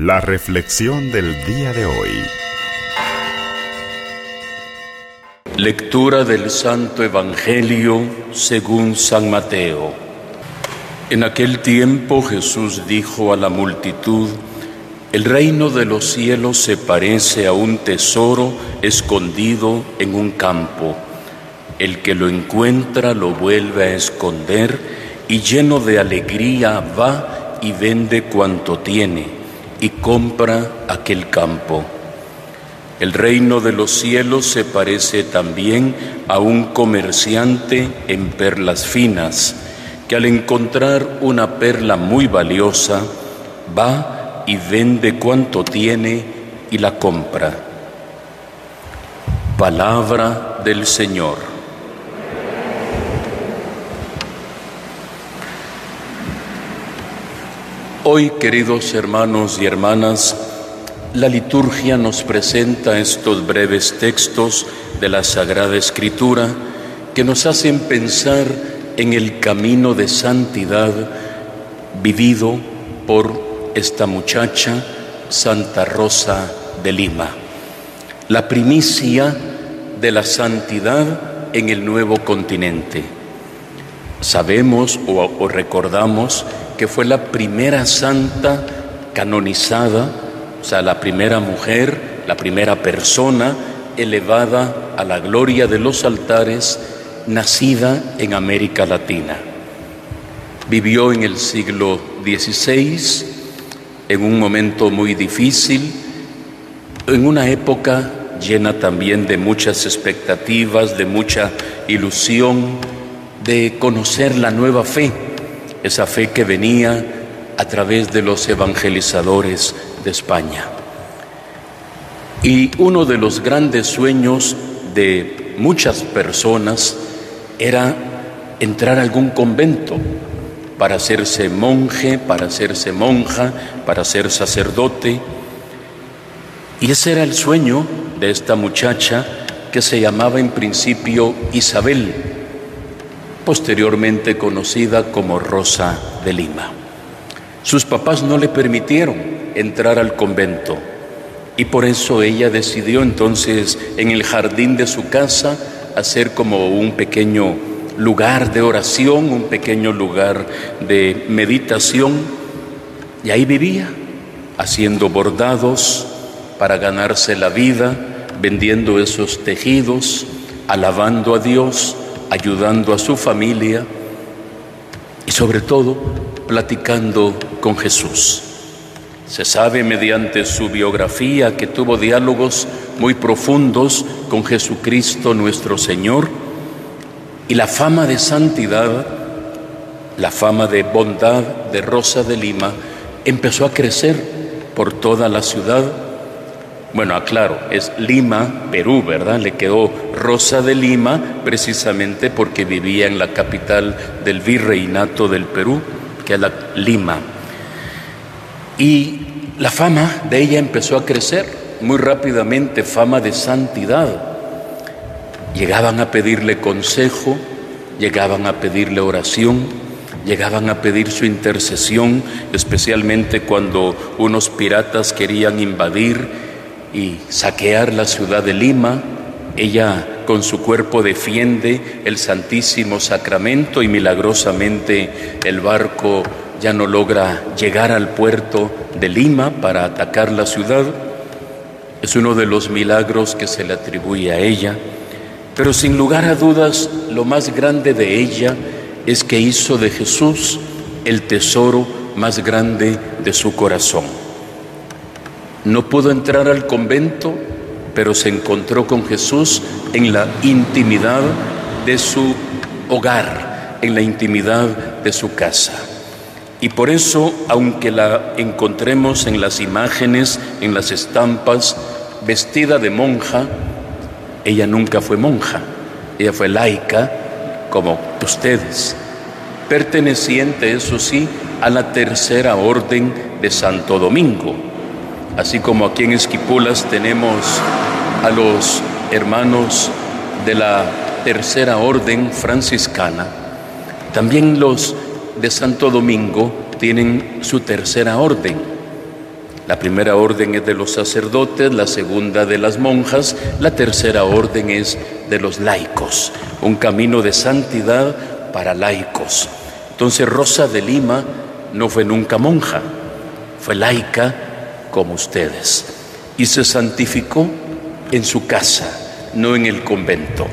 La reflexión del día de hoy. Lectura del Santo Evangelio según San Mateo. En aquel tiempo Jesús dijo a la multitud, el reino de los cielos se parece a un tesoro escondido en un campo. El que lo encuentra lo vuelve a esconder y lleno de alegría va y vende cuanto tiene y compra aquel campo. El reino de los cielos se parece también a un comerciante en perlas finas, que al encontrar una perla muy valiosa, va y vende cuanto tiene y la compra. Palabra del Señor. Hoy, queridos hermanos y hermanas, la liturgia nos presenta estos breves textos de la Sagrada Escritura que nos hacen pensar en el camino de santidad vivido por esta muchacha Santa Rosa de Lima, la primicia de la santidad en el nuevo continente. Sabemos o, o recordamos que fue la primera santa canonizada, o sea, la primera mujer, la primera persona elevada a la gloria de los altares, nacida en América Latina. Vivió en el siglo XVI, en un momento muy difícil, en una época llena también de muchas expectativas, de mucha ilusión, de conocer la nueva fe esa fe que venía a través de los evangelizadores de España. Y uno de los grandes sueños de muchas personas era entrar a algún convento para hacerse monje, para hacerse monja, para ser sacerdote. Y ese era el sueño de esta muchacha que se llamaba en principio Isabel posteriormente conocida como Rosa de Lima. Sus papás no le permitieron entrar al convento y por eso ella decidió entonces en el jardín de su casa hacer como un pequeño lugar de oración, un pequeño lugar de meditación y ahí vivía haciendo bordados para ganarse la vida, vendiendo esos tejidos, alabando a Dios ayudando a su familia y sobre todo platicando con Jesús. Se sabe mediante su biografía que tuvo diálogos muy profundos con Jesucristo nuestro Señor y la fama de santidad, la fama de bondad de Rosa de Lima empezó a crecer por toda la ciudad bueno, aclaro, es Lima, Perú, ¿verdad? Le quedó Rosa de Lima precisamente porque vivía en la capital del virreinato del Perú, que es la Lima. Y la fama de ella empezó a crecer muy rápidamente, fama de santidad. Llegaban a pedirle consejo, llegaban a pedirle oración, llegaban a pedir su intercesión, especialmente cuando unos piratas querían invadir y saquear la ciudad de Lima. Ella con su cuerpo defiende el Santísimo Sacramento y milagrosamente el barco ya no logra llegar al puerto de Lima para atacar la ciudad. Es uno de los milagros que se le atribuye a ella, pero sin lugar a dudas lo más grande de ella es que hizo de Jesús el tesoro más grande de su corazón. No pudo entrar al convento, pero se encontró con Jesús en la intimidad de su hogar, en la intimidad de su casa. Y por eso, aunque la encontremos en las imágenes, en las estampas, vestida de monja, ella nunca fue monja, ella fue laica como ustedes, perteneciente, eso sí, a la tercera orden de Santo Domingo así como aquí en Esquipulas tenemos a los hermanos de la tercera orden franciscana, también los de Santo Domingo tienen su tercera orden. La primera orden es de los sacerdotes, la segunda de las monjas, la tercera orden es de los laicos, un camino de santidad para laicos. Entonces Rosa de Lima no fue nunca monja, fue laica como ustedes y se santificó en su casa, no en el convento.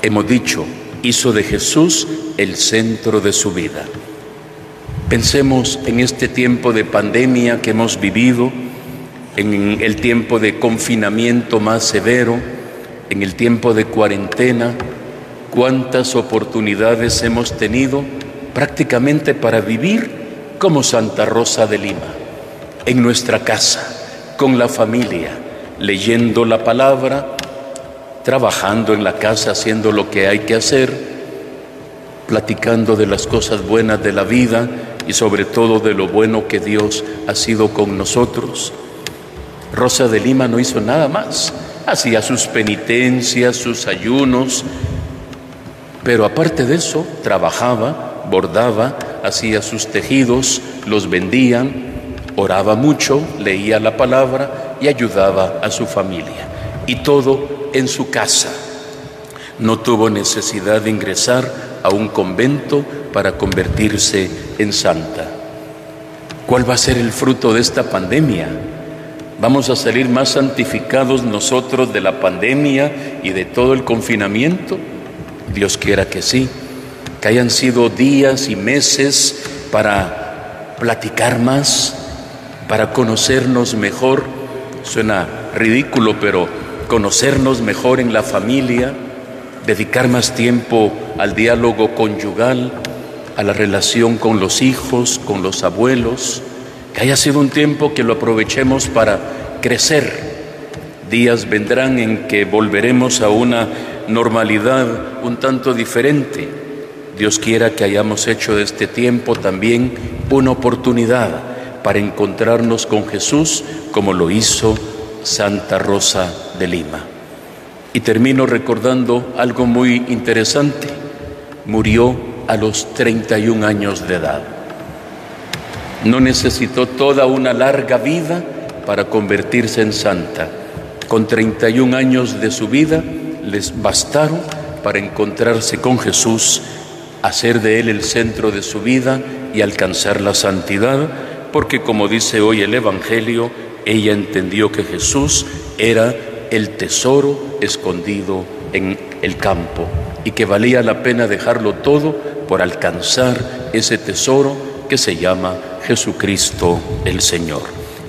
Hemos dicho, hizo de Jesús el centro de su vida. Pensemos en este tiempo de pandemia que hemos vivido, en el tiempo de confinamiento más severo, en el tiempo de cuarentena, cuántas oportunidades hemos tenido prácticamente para vivir como Santa Rosa de Lima, en nuestra casa, con la familia, leyendo la palabra, trabajando en la casa, haciendo lo que hay que hacer, platicando de las cosas buenas de la vida y sobre todo de lo bueno que Dios ha sido con nosotros. Rosa de Lima no hizo nada más, hacía sus penitencias, sus ayunos, pero aparte de eso, trabajaba, bordaba, hacía sus tejidos, los vendía, oraba mucho, leía la palabra y ayudaba a su familia. Y todo en su casa. No tuvo necesidad de ingresar a un convento para convertirse en santa. ¿Cuál va a ser el fruto de esta pandemia? ¿Vamos a salir más santificados nosotros de la pandemia y de todo el confinamiento? Dios quiera que sí, que hayan sido días y meses para platicar más, para conocernos mejor. Suena ridículo, pero conocernos mejor en la familia, dedicar más tiempo al diálogo conyugal, a la relación con los hijos, con los abuelos, que haya sido un tiempo que lo aprovechemos para crecer. Días vendrán en que volveremos a una normalidad un tanto diferente. Dios quiera que hayamos hecho de este tiempo también una oportunidad para encontrarnos con Jesús como lo hizo Santa Rosa de Lima. Y termino recordando algo muy interesante. Murió a los 31 años de edad. No necesitó toda una larga vida para convertirse en santa. Con 31 años de su vida les bastaron para encontrarse con Jesús, hacer de Él el centro de su vida y alcanzar la santidad, porque como dice hoy el Evangelio, ella entendió que Jesús era el tesoro escondido en el campo y que valía la pena dejarlo todo por alcanzar ese tesoro que se llama Jesucristo el Señor.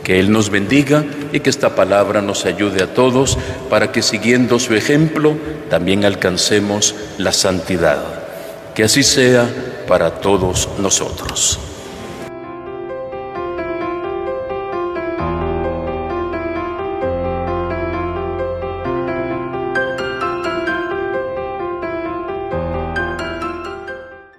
Que Él nos bendiga y que esta palabra nos ayude a todos para que siguiendo su ejemplo también alcancemos la santidad. Que así sea para todos nosotros.